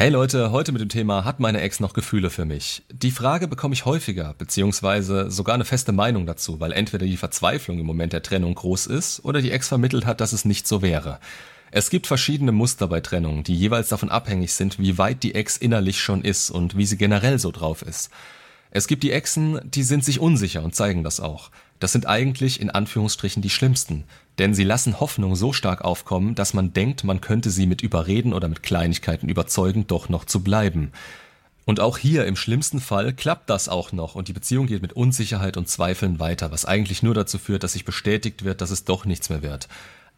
Hey Leute, heute mit dem Thema Hat meine Ex noch Gefühle für mich? Die Frage bekomme ich häufiger, beziehungsweise sogar eine feste Meinung dazu, weil entweder die Verzweiflung im Moment der Trennung groß ist oder die Ex vermittelt hat, dass es nicht so wäre. Es gibt verschiedene Muster bei Trennungen, die jeweils davon abhängig sind, wie weit die Ex innerlich schon ist und wie sie generell so drauf ist. Es gibt die Exen, die sind sich unsicher und zeigen das auch. Das sind eigentlich in Anführungsstrichen die schlimmsten, denn sie lassen Hoffnung so stark aufkommen, dass man denkt, man könnte sie mit Überreden oder mit Kleinigkeiten überzeugen, doch noch zu bleiben. Und auch hier im schlimmsten Fall klappt das auch noch und die Beziehung geht mit Unsicherheit und Zweifeln weiter, was eigentlich nur dazu führt, dass sich bestätigt wird, dass es doch nichts mehr wird.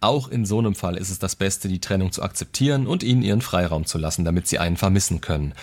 Auch in so einem Fall ist es das Beste, die Trennung zu akzeptieren und ihnen ihren Freiraum zu lassen, damit sie einen vermissen können.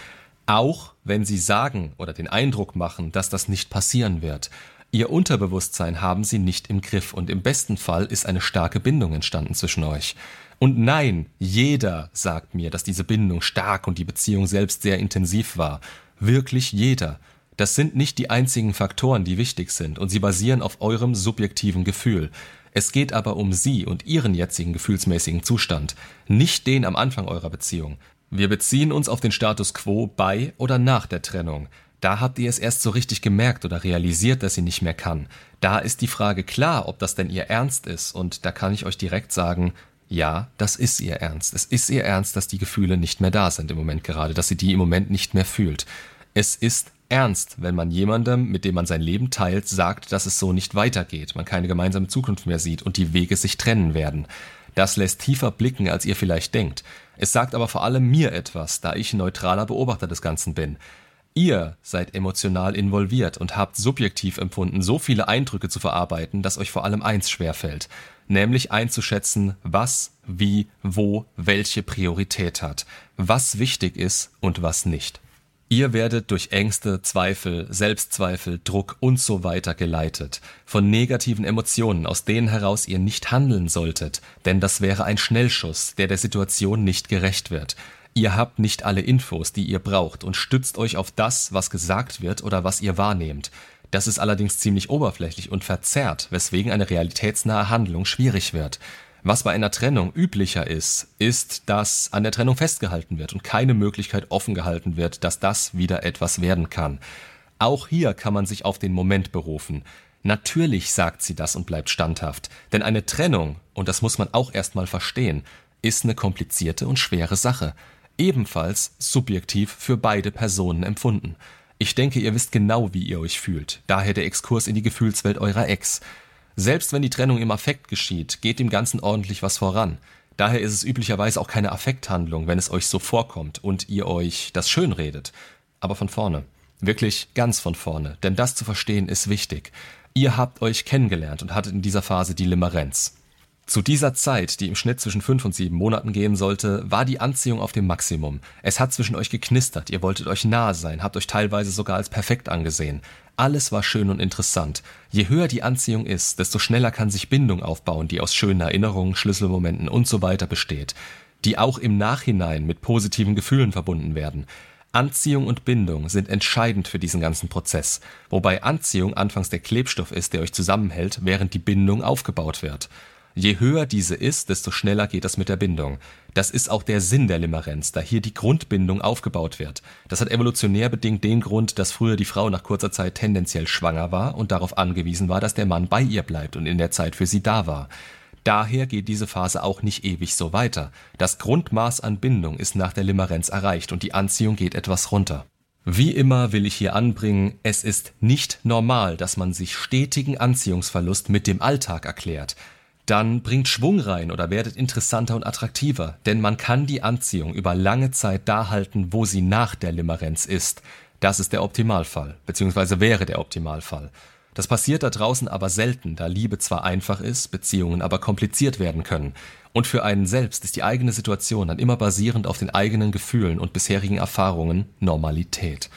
Auch wenn sie sagen oder den Eindruck machen, dass das nicht passieren wird. Ihr Unterbewusstsein haben sie nicht im Griff und im besten Fall ist eine starke Bindung entstanden zwischen euch. Und nein, jeder sagt mir, dass diese Bindung stark und die Beziehung selbst sehr intensiv war. Wirklich jeder. Das sind nicht die einzigen Faktoren, die wichtig sind, und sie basieren auf eurem subjektiven Gefühl. Es geht aber um Sie und Ihren jetzigen gefühlsmäßigen Zustand, nicht den am Anfang eurer Beziehung. Wir beziehen uns auf den Status quo bei oder nach der Trennung. Da habt ihr es erst so richtig gemerkt oder realisiert, dass sie nicht mehr kann. Da ist die Frage klar, ob das denn ihr Ernst ist. Und da kann ich euch direkt sagen, ja, das ist ihr Ernst. Es ist ihr Ernst, dass die Gefühle nicht mehr da sind im Moment gerade, dass sie die im Moment nicht mehr fühlt. Es ist ernst, wenn man jemandem, mit dem man sein Leben teilt, sagt, dass es so nicht weitergeht, man keine gemeinsame Zukunft mehr sieht und die Wege sich trennen werden. Das lässt tiefer blicken, als ihr vielleicht denkt. Es sagt aber vor allem mir etwas, da ich neutraler Beobachter des Ganzen bin. Ihr seid emotional involviert und habt subjektiv empfunden, so viele Eindrücke zu verarbeiten, dass euch vor allem eins schwerfällt, nämlich einzuschätzen, was, wie, wo, welche Priorität hat, was wichtig ist und was nicht. Ihr werdet durch Ängste, Zweifel, Selbstzweifel, Druck und so weiter geleitet, von negativen Emotionen, aus denen heraus ihr nicht handeln solltet, denn das wäre ein Schnellschuss, der der Situation nicht gerecht wird. Ihr habt nicht alle Infos, die ihr braucht und stützt euch auf das, was gesagt wird oder was ihr wahrnehmt. Das ist allerdings ziemlich oberflächlich und verzerrt, weswegen eine realitätsnahe Handlung schwierig wird. Was bei einer Trennung üblicher ist, ist, dass an der Trennung festgehalten wird und keine Möglichkeit offen gehalten wird, dass das wieder etwas werden kann. Auch hier kann man sich auf den Moment berufen. Natürlich sagt sie das und bleibt standhaft, denn eine Trennung, und das muss man auch erstmal verstehen, ist eine komplizierte und schwere Sache, ebenfalls subjektiv für beide Personen empfunden. Ich denke, ihr wisst genau, wie ihr euch fühlt, daher der Exkurs in die Gefühlswelt eurer Ex. Selbst wenn die Trennung im Affekt geschieht, geht dem Ganzen ordentlich was voran. Daher ist es üblicherweise auch keine Affekthandlung, wenn es euch so vorkommt und ihr euch das schön redet. Aber von vorne. Wirklich ganz von vorne. Denn das zu verstehen ist wichtig. Ihr habt euch kennengelernt und hattet in dieser Phase die Limerenz. Zu dieser Zeit, die im Schnitt zwischen fünf und sieben Monaten gehen sollte, war die Anziehung auf dem Maximum. Es hat zwischen euch geknistert, ihr wolltet euch nahe sein, habt euch teilweise sogar als perfekt angesehen. Alles war schön und interessant. Je höher die Anziehung ist, desto schneller kann sich Bindung aufbauen, die aus schönen Erinnerungen, Schlüsselmomenten und so weiter besteht, die auch im Nachhinein mit positiven Gefühlen verbunden werden. Anziehung und Bindung sind entscheidend für diesen ganzen Prozess, wobei Anziehung anfangs der Klebstoff ist, der euch zusammenhält, während die Bindung aufgebaut wird. Je höher diese ist, desto schneller geht das mit der Bindung. Das ist auch der Sinn der Limerenz, da hier die Grundbindung aufgebaut wird. Das hat evolutionär bedingt den Grund, dass früher die Frau nach kurzer Zeit tendenziell schwanger war und darauf angewiesen war, dass der Mann bei ihr bleibt und in der Zeit für sie da war. Daher geht diese Phase auch nicht ewig so weiter. Das Grundmaß an Bindung ist nach der Limerenz erreicht und die Anziehung geht etwas runter. Wie immer will ich hier anbringen, es ist nicht normal, dass man sich stetigen Anziehungsverlust mit dem Alltag erklärt dann bringt Schwung rein oder werdet interessanter und attraktiver, denn man kann die Anziehung über lange Zeit da halten, wo sie nach der Limerenz ist. Das ist der Optimalfall, beziehungsweise wäre der Optimalfall. Das passiert da draußen aber selten, da Liebe zwar einfach ist, Beziehungen aber kompliziert werden können. Und für einen selbst ist die eigene Situation dann immer basierend auf den eigenen Gefühlen und bisherigen Erfahrungen Normalität.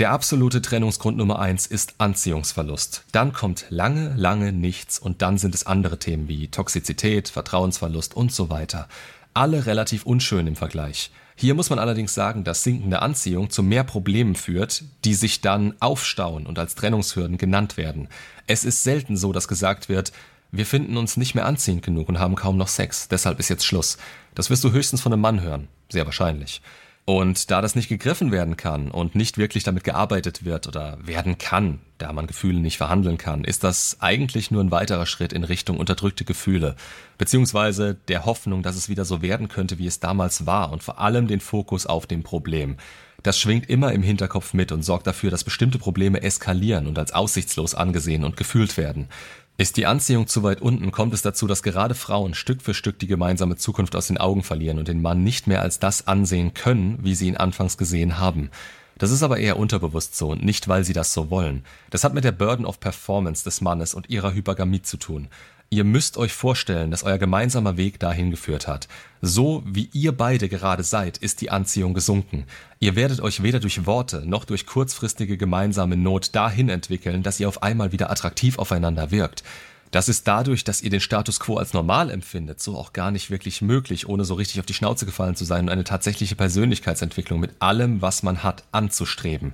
Der absolute Trennungsgrund Nummer eins ist Anziehungsverlust. Dann kommt lange, lange nichts und dann sind es andere Themen wie Toxizität, Vertrauensverlust und so weiter. Alle relativ unschön im Vergleich. Hier muss man allerdings sagen, dass sinkende Anziehung zu mehr Problemen führt, die sich dann aufstauen und als Trennungshürden genannt werden. Es ist selten so, dass gesagt wird, wir finden uns nicht mehr anziehend genug und haben kaum noch Sex, deshalb ist jetzt Schluss. Das wirst du höchstens von einem Mann hören, sehr wahrscheinlich. Und da das nicht gegriffen werden kann und nicht wirklich damit gearbeitet wird oder werden kann, da man Gefühle nicht verhandeln kann, ist das eigentlich nur ein weiterer Schritt in Richtung unterdrückte Gefühle, beziehungsweise der Hoffnung, dass es wieder so werden könnte, wie es damals war und vor allem den Fokus auf dem Problem. Das schwingt immer im Hinterkopf mit und sorgt dafür, dass bestimmte Probleme eskalieren und als aussichtslos angesehen und gefühlt werden. Ist die Anziehung zu weit unten, kommt es dazu, dass gerade Frauen Stück für Stück die gemeinsame Zukunft aus den Augen verlieren und den Mann nicht mehr als das ansehen können, wie sie ihn anfangs gesehen haben. Das ist aber eher unterbewusst so und nicht, weil sie das so wollen. Das hat mit der Burden of Performance des Mannes und ihrer Hypergamie zu tun. Ihr müsst euch vorstellen, dass euer gemeinsamer Weg dahin geführt hat. So wie ihr beide gerade seid, ist die Anziehung gesunken. Ihr werdet euch weder durch Worte noch durch kurzfristige gemeinsame Not dahin entwickeln, dass ihr auf einmal wieder attraktiv aufeinander wirkt. Das ist dadurch, dass ihr den Status quo als normal empfindet, so auch gar nicht wirklich möglich, ohne so richtig auf die Schnauze gefallen zu sein und eine tatsächliche Persönlichkeitsentwicklung mit allem, was man hat, anzustreben.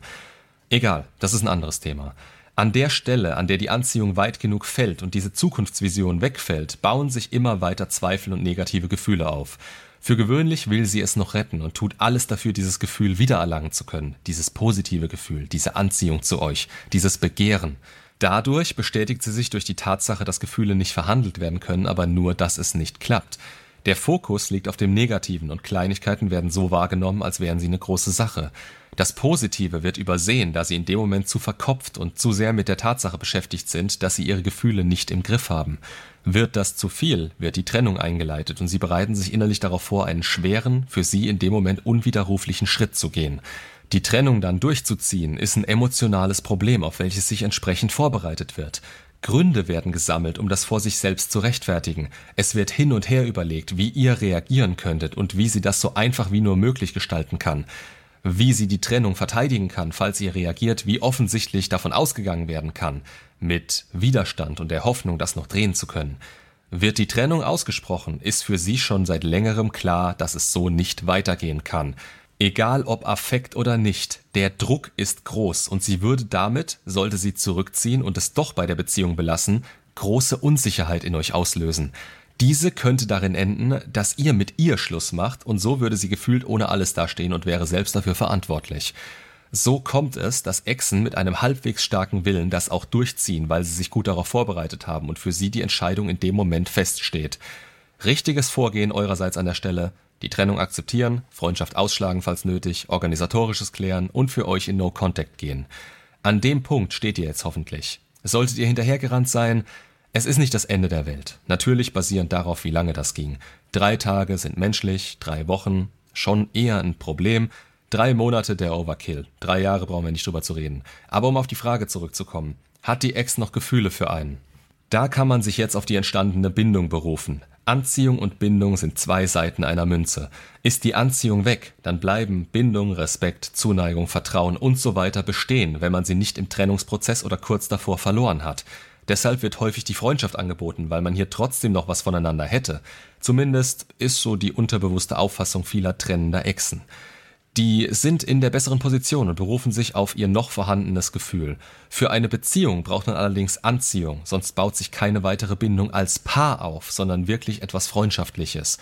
Egal, das ist ein anderes Thema. An der Stelle, an der die Anziehung weit genug fällt und diese Zukunftsvision wegfällt, bauen sich immer weiter Zweifel und negative Gefühle auf. Für gewöhnlich will sie es noch retten und tut alles dafür, dieses Gefühl wiedererlangen zu können, dieses positive Gefühl, diese Anziehung zu euch, dieses Begehren. Dadurch bestätigt sie sich durch die Tatsache, dass Gefühle nicht verhandelt werden können, aber nur, dass es nicht klappt. Der Fokus liegt auf dem Negativen und Kleinigkeiten werden so wahrgenommen, als wären sie eine große Sache. Das Positive wird übersehen, da sie in dem Moment zu verkopft und zu sehr mit der Tatsache beschäftigt sind, dass sie ihre Gefühle nicht im Griff haben. Wird das zu viel, wird die Trennung eingeleitet und sie bereiten sich innerlich darauf vor, einen schweren, für sie in dem Moment unwiderruflichen Schritt zu gehen. Die Trennung dann durchzuziehen, ist ein emotionales Problem, auf welches sich entsprechend vorbereitet wird. Gründe werden gesammelt, um das vor sich selbst zu rechtfertigen. Es wird hin und her überlegt, wie ihr reagieren könntet und wie sie das so einfach wie nur möglich gestalten kann. Wie sie die Trennung verteidigen kann, falls ihr reagiert, wie offensichtlich davon ausgegangen werden kann. Mit Widerstand und der Hoffnung, das noch drehen zu können. Wird die Trennung ausgesprochen, ist für sie schon seit längerem klar, dass es so nicht weitergehen kann. Egal ob Affekt oder nicht, der Druck ist groß und sie würde damit, sollte sie zurückziehen und es doch bei der Beziehung belassen, große Unsicherheit in euch auslösen. Diese könnte darin enden, dass ihr mit ihr Schluss macht und so würde sie gefühlt ohne alles dastehen und wäre selbst dafür verantwortlich. So kommt es, dass Exen mit einem halbwegs starken Willen das auch durchziehen, weil sie sich gut darauf vorbereitet haben und für sie die Entscheidung in dem Moment feststeht. Richtiges Vorgehen eurerseits an der Stelle, die Trennung akzeptieren, Freundschaft ausschlagen, falls nötig, organisatorisches klären und für euch in No Contact gehen. An dem Punkt steht ihr jetzt hoffentlich. Solltet ihr hinterhergerannt sein, es ist nicht das Ende der Welt. Natürlich basierend darauf, wie lange das ging. Drei Tage sind menschlich, drei Wochen schon eher ein Problem. Drei Monate der Overkill. Drei Jahre brauchen wir nicht drüber zu reden. Aber um auf die Frage zurückzukommen. Hat die Ex noch Gefühle für einen? Da kann man sich jetzt auf die entstandene Bindung berufen. Anziehung und Bindung sind zwei Seiten einer Münze. Ist die Anziehung weg, dann bleiben Bindung, Respekt, Zuneigung, Vertrauen und so weiter bestehen, wenn man sie nicht im Trennungsprozess oder kurz davor verloren hat. Deshalb wird häufig die Freundschaft angeboten, weil man hier trotzdem noch was voneinander hätte. Zumindest ist so die unterbewusste Auffassung vieler trennender Exen. Die sind in der besseren Position und berufen sich auf ihr noch vorhandenes Gefühl. Für eine Beziehung braucht man allerdings Anziehung, sonst baut sich keine weitere Bindung als Paar auf, sondern wirklich etwas Freundschaftliches.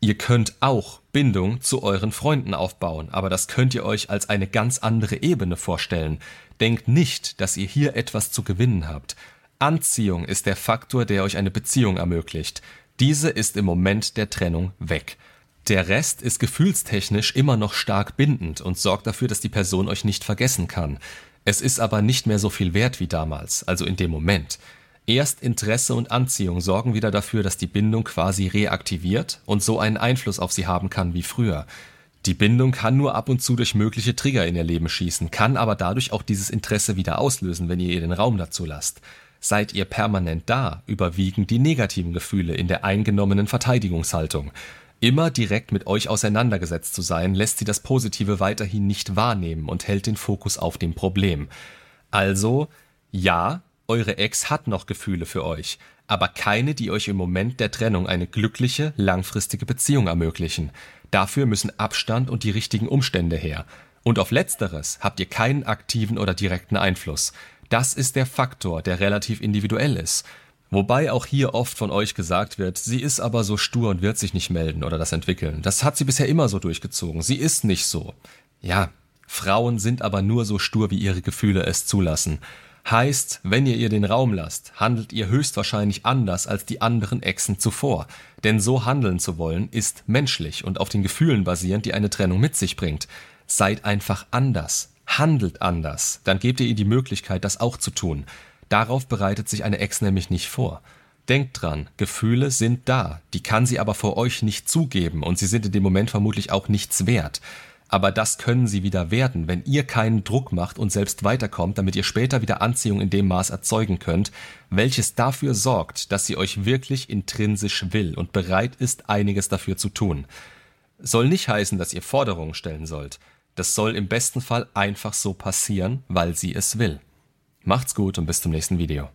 Ihr könnt auch Bindung zu euren Freunden aufbauen, aber das könnt ihr euch als eine ganz andere Ebene vorstellen. Denkt nicht, dass ihr hier etwas zu gewinnen habt. Anziehung ist der Faktor, der euch eine Beziehung ermöglicht. Diese ist im Moment der Trennung weg. Der Rest ist gefühlstechnisch immer noch stark bindend und sorgt dafür, dass die Person euch nicht vergessen kann. Es ist aber nicht mehr so viel wert wie damals, also in dem Moment. Erst Interesse und Anziehung sorgen wieder dafür, dass die Bindung quasi reaktiviert und so einen Einfluss auf sie haben kann wie früher. Die Bindung kann nur ab und zu durch mögliche Trigger in ihr Leben schießen, kann aber dadurch auch dieses Interesse wieder auslösen, wenn ihr ihr den Raum dazu lasst. Seid ihr permanent da, überwiegen die negativen Gefühle in der eingenommenen Verteidigungshaltung. Immer direkt mit euch auseinandergesetzt zu sein, lässt sie das Positive weiterhin nicht wahrnehmen und hält den Fokus auf dem Problem. Also, ja, eure Ex hat noch Gefühle für euch, aber keine, die euch im Moment der Trennung eine glückliche, langfristige Beziehung ermöglichen. Dafür müssen Abstand und die richtigen Umstände her. Und auf letzteres habt ihr keinen aktiven oder direkten Einfluss. Das ist der Faktor, der relativ individuell ist. Wobei auch hier oft von euch gesagt wird, sie ist aber so stur und wird sich nicht melden oder das entwickeln. Das hat sie bisher immer so durchgezogen. Sie ist nicht so. Ja, Frauen sind aber nur so stur, wie ihre Gefühle es zulassen. Heißt, wenn ihr ihr den Raum lasst, handelt ihr höchstwahrscheinlich anders als die anderen Exen zuvor. Denn so handeln zu wollen, ist menschlich und auf den Gefühlen basierend, die eine Trennung mit sich bringt. Seid einfach anders. Handelt anders. Dann gebt ihr ihr die Möglichkeit, das auch zu tun. Darauf bereitet sich eine Ex nämlich nicht vor. Denkt dran, Gefühle sind da, die kann sie aber vor euch nicht zugeben und sie sind in dem Moment vermutlich auch nichts wert. Aber das können sie wieder werden, wenn ihr keinen Druck macht und selbst weiterkommt, damit ihr später wieder Anziehung in dem Maß erzeugen könnt, welches dafür sorgt, dass sie euch wirklich intrinsisch will und bereit ist, einiges dafür zu tun. Soll nicht heißen, dass ihr Forderungen stellen sollt. Das soll im besten Fall einfach so passieren, weil sie es will. Macht's gut und bis zum nächsten Video.